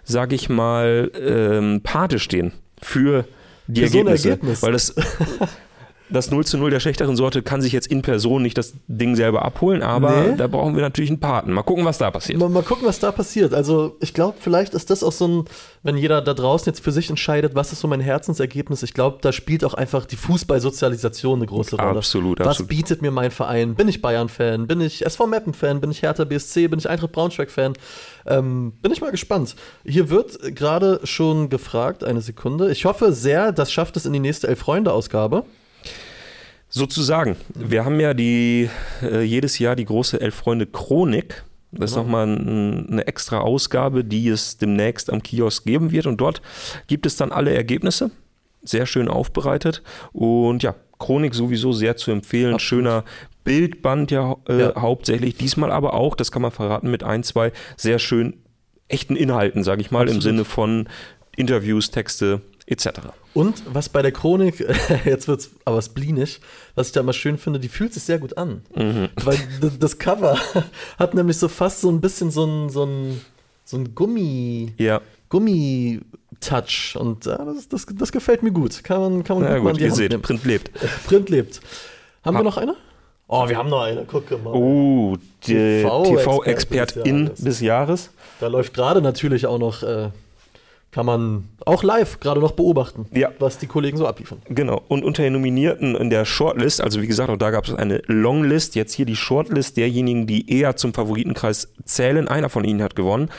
sage ich mal, ähm, Pate stehen für die
Für so
Ergebnisse.
Ergebnis.
Weil das, *laughs* das 0 zu 0 der schlechteren Sorte kann sich jetzt in Person nicht das Ding selber abholen, aber
Nee.
da brauchen wir natürlich einen Paten. Mal gucken, was da passiert.
Mal, mal gucken, was da passiert. Also, ich glaube, vielleicht ist das auch so ein, wenn jeder da draußen jetzt für sich entscheidet, was ist so mein Herzensergebnis. Ich glaube, da spielt auch einfach die Fußballsozialisation eine große Rolle.
Absolut,
Was
absolut.
bietet mir mein Verein? Bin ich Bayern-Fan? Bin ich SV Meppen-Fan? Bin ich Hertha BSC? Bin ich Eintracht Braunschweig-Fan? Ähm, bin ich mal gespannt. Hier wird gerade schon gefragt, eine Sekunde. Ich hoffe sehr, das schafft es in die nächste Elf-Freunde-Ausgabe.
Sozusagen. Wir haben ja die, äh, jedes Jahr die große Elf-Freunde-Chronik. Das ist nochmal ein, eine extra Ausgabe, die es demnächst am Kiosk geben wird. Und dort gibt es dann alle Ergebnisse. Sehr schön aufbereitet. Und ja, Chronik sowieso sehr zu empfehlen.
Absolut.
Schöner Bildband ja, äh,
Ja.
hauptsächlich. Diesmal aber auch, das kann man verraten, mit ein, zwei sehr schön echten Inhalten, sage ich mal, im
Absolut.
Sinne von Interviews, Texte etc.
Und was bei der Chronik, *laughs* jetzt wird's aber spleenig, was ich da immer schön finde, die fühlt sich sehr gut an. Weil d- das Cover *laughs* hat nämlich so fast so ein bisschen so ein, so ein, so ein Gummi,
Ja,
Gummi-Touch. Und ja, das, das, das gefällt mir gut. Kann man, kann man
na
gut mal
gut,
die
ihr
Hand
seht,
nehmen.
Print lebt. *laughs*
Print lebt. Haben
Ha-
wir noch eine? Oh, wir haben noch eine, guck mal.
Oh, TV-Expertin
des
des Jahres.
Da läuft gerade natürlich auch noch, äh, kann man auch live gerade noch beobachten,
Ja.
was die Kollegen so abliefern.
Genau. Und unter den Nominierten in der Shortlist, also wie gesagt, auch da gab es eine Longlist, jetzt hier die Shortlist derjenigen, die eher zum Favoritenkreis zählen. Einer von ihnen hat gewonnen.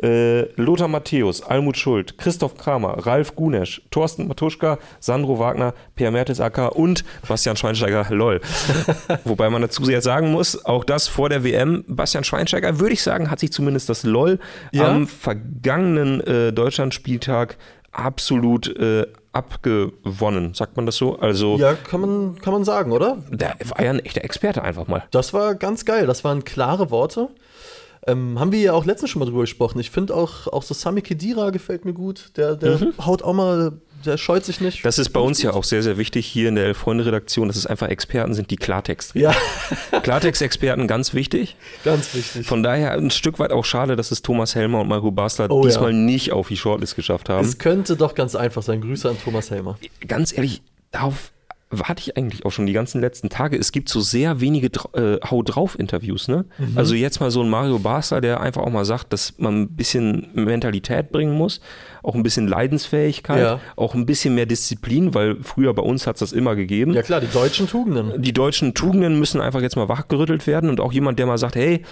Äh, Lothar Matthäus, Almut Schuld, Christoph Kramer, Ralf Gunesch, Thorsten Matuschka, Sandro Wagner, Per Mertesacker und Bastian Schweinsteiger, lol. *laughs* Wobei man dazu jetzt sagen muss, auch das vor der WM, Bastian Schweinsteiger, würde ich sagen, hat sich zumindest das LOL
Ja.
am vergangenen äh, Deutschlandspieltag absolut äh, abgewonnen. Sagt man das so? Also,
Ja, kann man, kann man sagen, oder?
der war ja ein echter Experte einfach mal.
Das war ganz geil. Das waren klare Worte. Ähm, haben wir ja auch letztens schon mal drüber gesprochen. Ich finde auch, auch so Sami Kedira gefällt mir gut. Der, der haut auch mal, der scheut sich nicht.
Mhm. Das ist bei uns ja auch sehr, sehr wichtig hier in der Elf-Freunde-Redaktion, dass es einfach Experten sind, die Klartext reden.
Ja, *laughs*
Klartext-Experten, ganz wichtig.
ganz wichtig.
Von daher ein Stück weit auch schade, dass es Thomas Helmer und Marco Basler
Oh ja.
diesmal nicht auf die Shortlist geschafft haben.
es könnte doch ganz einfach sein. Grüße an Thomas Helmer.
ganz ehrlich, darauf warte ich eigentlich auch schon die ganzen letzten Tage. Es gibt so sehr wenige äh, Hau drauf Interviews, ne?
Mhm.
Also jetzt mal so ein Mario Basler, der einfach auch mal sagt, dass man ein bisschen Mentalität bringen muss, auch ein bisschen Leidensfähigkeit,
Ja.
auch ein bisschen mehr Disziplin, weil früher bei uns hat es das immer gegeben.
Ja klar, die deutschen Tugenden.
Die deutschen Tugenden müssen einfach jetzt mal wachgerüttelt werden und auch jemand, der mal sagt, hey,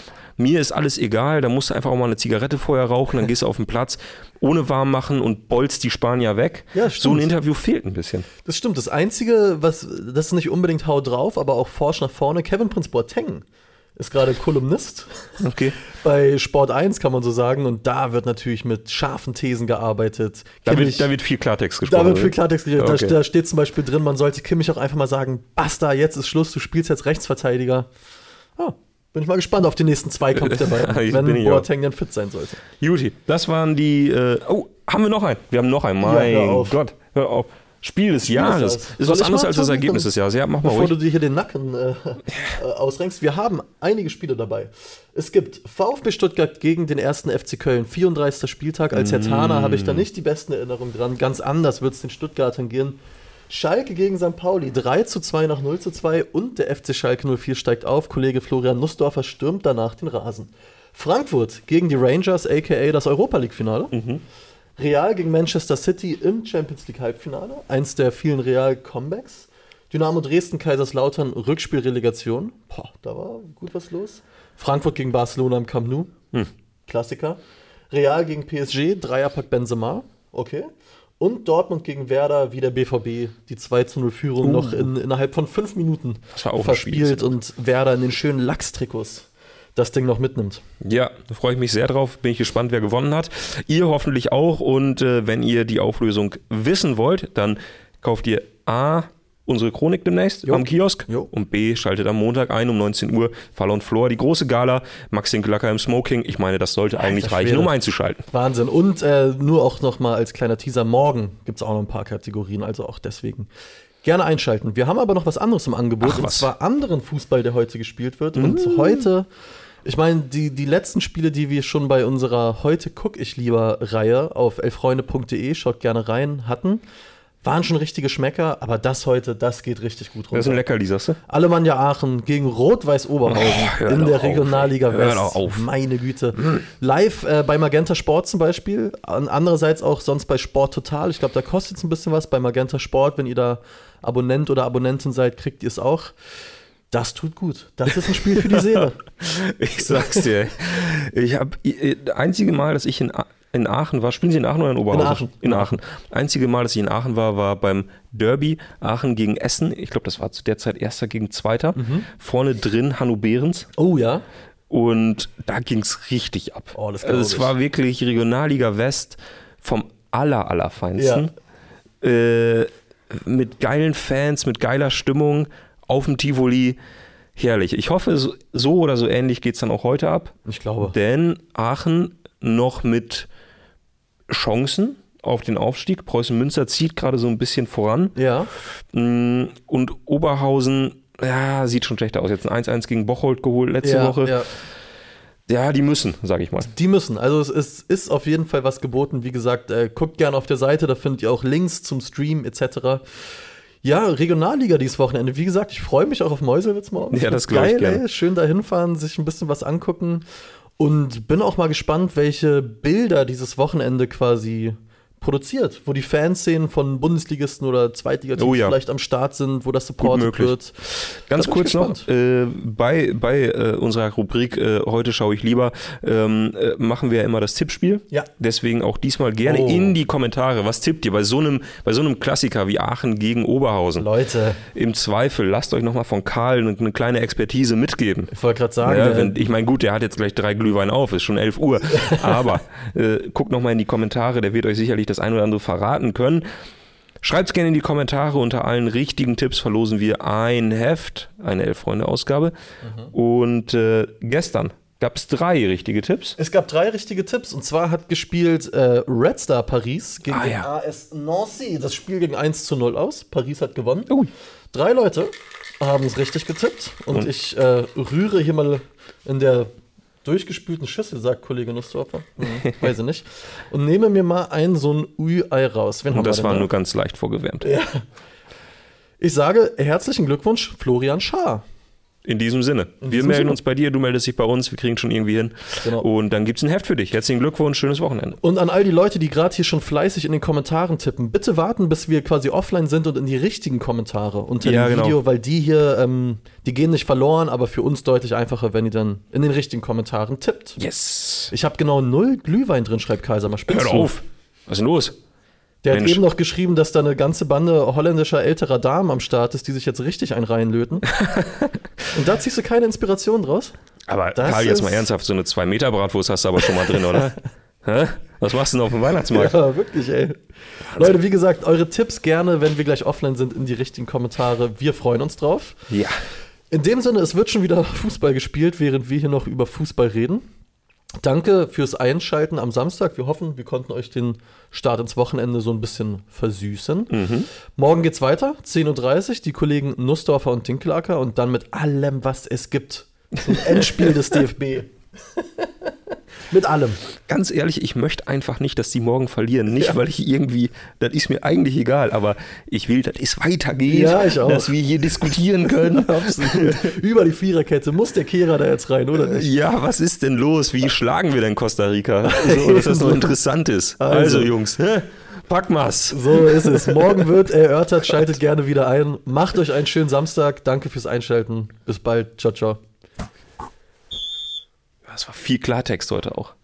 mir ist alles egal, da musst du einfach auch mal eine Zigarette vorher rauchen, dann gehst du auf den Platz, ohne warm machen und bolzt die Spanier weg.
Ja,
so ein. Interview fehlt ein bisschen.
Das stimmt. Das Einzige, was, das ist nicht unbedingt Hau drauf, aber auch Forsch nach vorne. Kevin Prinz Boateng ist gerade Kolumnist
Okay.
bei Sport 1, kann man so sagen. Und da wird natürlich mit scharfen Thesen gearbeitet.
Da
Kimmich-
wird, da wird viel Klartext gesprochen.
Da wird
oder?
viel Klartext geredet.
Okay.
Da, da steht zum Beispiel drin, man sollte Kimmich auch einfach mal sagen, basta, jetzt ist Schluss, du spielst jetzt Rechtsverteidiger. Ah, bin ich mal gespannt auf den nächsten Zweikampf der beiden, *laughs* wenn. Boateng dann fit sein sollte.
Juti, das waren die. Äh, oh, haben wir noch einen? Wir haben noch einen.
Ja,
Mein
hör auf.
Gott, hör auf. Spiel des Jahres.
Jahres.
Ist
Soll
was anderes als das? Ergebnis des Jahres. Ja, mach mal
Bevor du
ruhig.
dir hier den Nacken äh, *laughs* äh, ausrenkst, wir haben einige Spiele dabei. Es gibt VfB Stuttgart gegen den ersten FC Köln, 34. Spieltag. Als Herr Tana habe ich da nicht die besten Erinnerungen dran. Ganz anders wird es den Stuttgartern gehen. Schalke gegen St. Pauli, 3 zu 2 nach 0 zu 2 und der FC Schalke 04 steigt auf. Kollege Florian Nussdorfer stürmt danach den Rasen. Frankfurt gegen die Rangers, aka das Europa League-Finale. Real gegen Manchester City im Champions League Halbfinale, eins der vielen Real-Comebacks. Dynamo Dresden, Kaiserslautern, Rückspielrelegation. Boah, da war gut was los. Frankfurt gegen Barcelona im Camp Nou. Klassiker. Real gegen PSG, Dreierpack Benzema. Okay. Und Dortmund gegen Werder, wie der BVB, die 2 zu 0 Führung noch in, innerhalb von fünf Minuten verspielt und Werder in den schönen Lachstrikots das Ding noch mitnimmt.
Ja, da freue ich mich sehr drauf. Bin ich gespannt, wer gewonnen hat. Ihr hoffentlich auch. Und äh, wenn ihr die Auflösung wissen wollt, dann kauft ihr A. Unsere Chronik demnächst
Jo.
am Kiosk
Jo.
und B. schaltet am Montag ein um 19 Uhr Fall und Flor, die große Gala, Maxim Glacker im Smoking. Ich meine, das sollte eigentlich
Alter
reichen, um einzuschalten.
Wahnsinn. Und äh, nur auch noch mal als kleiner Teaser, morgen gibt es auch noch ein paar Kategorien, also auch deswegen gerne einschalten. Wir haben aber noch was anderes im Angebot,
Ach,
und zwar anderen Fußball, der heute gespielt wird. Und heute, ich meine, die, die letzten Spiele, die wir schon bei unserer Heute guck ich lieber Reihe auf elfreunde.de, schaut gerne rein, hatten, waren schon richtige Schmecker, aber das heute, das geht richtig gut
Das ist ein. Leckerli, sagst du?
Alemannia Aachen gegen Rot-Weiß Oberhausen
Oh,
in der
auf,
Regionalliga. West.
Hör doch auf.
Meine Güte. Live äh, bei Magenta Sport zum Beispiel. An, andererseits auch sonst bei Sport Total. Ich glaube, da kostet es ein bisschen was. Bei Magenta Sport, wenn ihr da Abonnent oder Abonnentin seid, kriegt ihr es auch. Das tut gut. Das ist ein Spiel für die Seele. *laughs*
Ich sag's dir. Ich habe das einzige Mal, dass ich in, in Aachen war, spielen Sie in Aachen oder in Oberhausen?
Aachen.
In Aachen. Einzige Mal, dass ich in Aachen war, war beim Derby Aachen gegen Essen. Ich glaube, das war zu der Zeit Erster gegen Zweiter.
Mhm.
Vorne drin Hanno Behrens.
Oh ja.
Und da ging's richtig ab.
Oh, das
also es war wirklich Regionalliga West vom aller, allerfeinsten. Äh, mit geilen Fans, mit geiler Stimmung auf dem Tivoli. Herrlich. Ich hoffe, so, oder so ähnlich geht's dann auch heute ab.
Ich glaube.
Denn Aachen noch mit Chancen auf den Aufstieg. Preußen Münster zieht gerade so ein bisschen voran.
Ja.
Mm, Und Oberhausen, ja, sieht schon schlechter aus. Jetzt ein 1-1 gegen Bocholt geholt letzte
ja,
Woche.
Ja.
Ja, die müssen, sage ich mal.
Die müssen. Also es ist, ist auf jeden Fall was geboten. Wie gesagt, äh, guckt gerne auf der Seite, da findet ihr auch Links zum Stream etc. Ja, Regionalliga dieses Wochenende. Wie gesagt, ich freue mich auch auf Meuselwitz morgen.
Ja, das glaub ich
Geil, ey. Schön da hinfahren, sich ein bisschen was angucken. Und bin auch mal gespannt, welche Bilder dieses Wochenende quasi produziert, wo die Fanszenen von Bundesligisten oder Zweitligateams
Oh ja.
vielleicht am Start sind, wo das supportet wird.
Ganz
Da
kurz noch, äh, bei, bei äh, unserer Rubrik äh, Heute schaue ich lieber, ähm, äh, machen wir ja immer das Tippspiel.
Ja.
Deswegen auch diesmal gerne
Oh.
in die Kommentare. Was tippt ihr bei so einem, bei so einem Klassiker wie Aachen gegen Oberhausen?
Leute,
Im Zweifel, lasst euch nochmal von Karl eine, eine kleine Expertise mitgeben.
ich wollte gerade sagen,
Ja, wenn, ich meine, gut, der hat jetzt gleich drei Glühwein auf, ist schon 11 Uhr. *laughs* Aber äh, guckt nochmal in die Kommentare, der wird euch sicherlich das ein oder andere verraten können. Schreibt es gerne in die Kommentare. Unter allen richtigen Tipps verlosen wir ein Heft, eine Elf-Freunde-Ausgabe. Und äh, gestern gab es drei richtige Tipps.
Es gab drei richtige Tipps und zwar hat gespielt äh, Red Star Paris gegen
Ah,
den
ja.
AS Nancy. Das Spiel ging 1 zu 0 aus. Paris hat gewonnen.
Ui.
Drei Leute haben es richtig getippt und,
Und?
ich äh, rühre hier mal in der durchgespülten Schüssel, sagt Kollege Nussdorfer. Hm, weiß ich nicht. Und nehme mir mal ein so ein Ü-Ei raus. Wen
Und das war nur ganz leicht vorgewärmt.
Ich sage herzlichen Glückwunsch, Florian Schaar.
In diesem Sinne. wir
diesem
melden
Sinne.
uns bei dir, du meldest dich bei uns, wir kriegen schon irgendwie hin.
Genau.
Und dann gibt es ein Heft für dich. Herzlichen Glückwunsch, schönes Wochenende.
Und an all die Leute, die gerade hier schon fleißig in den Kommentaren tippen, bitte warten, bis wir quasi offline sind und in die richtigen Kommentare unter
Ja,
dem
genau.
Video, weil die hier, ähm, die gehen nicht verloren, aber für uns deutlich einfacher, wenn ihr dann in den richtigen Kommentaren tippt.
Yes.
Ich habe genau null Glühwein drin, schreibt Kaiser. Mal
Hör auf. Was ist denn los?
Der hat
Mensch.
eben noch geschrieben, dass da eine ganze Bande holländischer älterer Damen am Start ist, die sich jetzt richtig einen reinlöten. *laughs* und da ziehst du keine Inspiration draus?
Aber
Das
Karl, jetzt mal ernsthaft, so eine 2 Meter Bratwurst hast du aber schon mal drin, oder? *laughs* Hä? Was machst du denn auf dem Weihnachtsmarkt?
Ja, wirklich, ey. Leute, wie gesagt, eure Tipps gerne, wenn wir gleich offline sind, in die richtigen Kommentare. Wir freuen uns drauf.
Ja.
In dem Sinne, es wird schon wieder Fußball gespielt, während wir hier noch über Fußball reden. Danke fürs Einschalten am Samstag. Wir hoffen, wir konnten euch den Start ins Wochenende so ein bisschen versüßen.
Mhm.
Morgen geht's weiter, 10.30 Uhr, die Kollegen Nussdorfer und Tinkelacker und dann mit allem, was es gibt. Zum Endspiel des *laughs* DFB. Mit allem.
Ganz ehrlich, ich möchte einfach nicht, dass die morgen verlieren. Nicht, weil ich irgendwie, das ist mir eigentlich egal, aber ich will, dass es weitergeht,
Ja, ich auch.
dass wir hier diskutieren können. *laughs*
Absolut. Über die Viererkette muss der Kehrer da jetzt rein, oder nicht?
Ja, was ist denn los? Wie schlagen wir denn Costa Rica? *laughs* So, dass das noch interessant ist. Also,
Also.
Jungs, hä? pack mal's.
So ist es. Morgen wird erörtert. Schaltet gerne wieder ein. Macht euch einen schönen Samstag. Danke fürs Einschalten. Bis bald. Ciao, ciao.
Das war viel Klartext heute auch.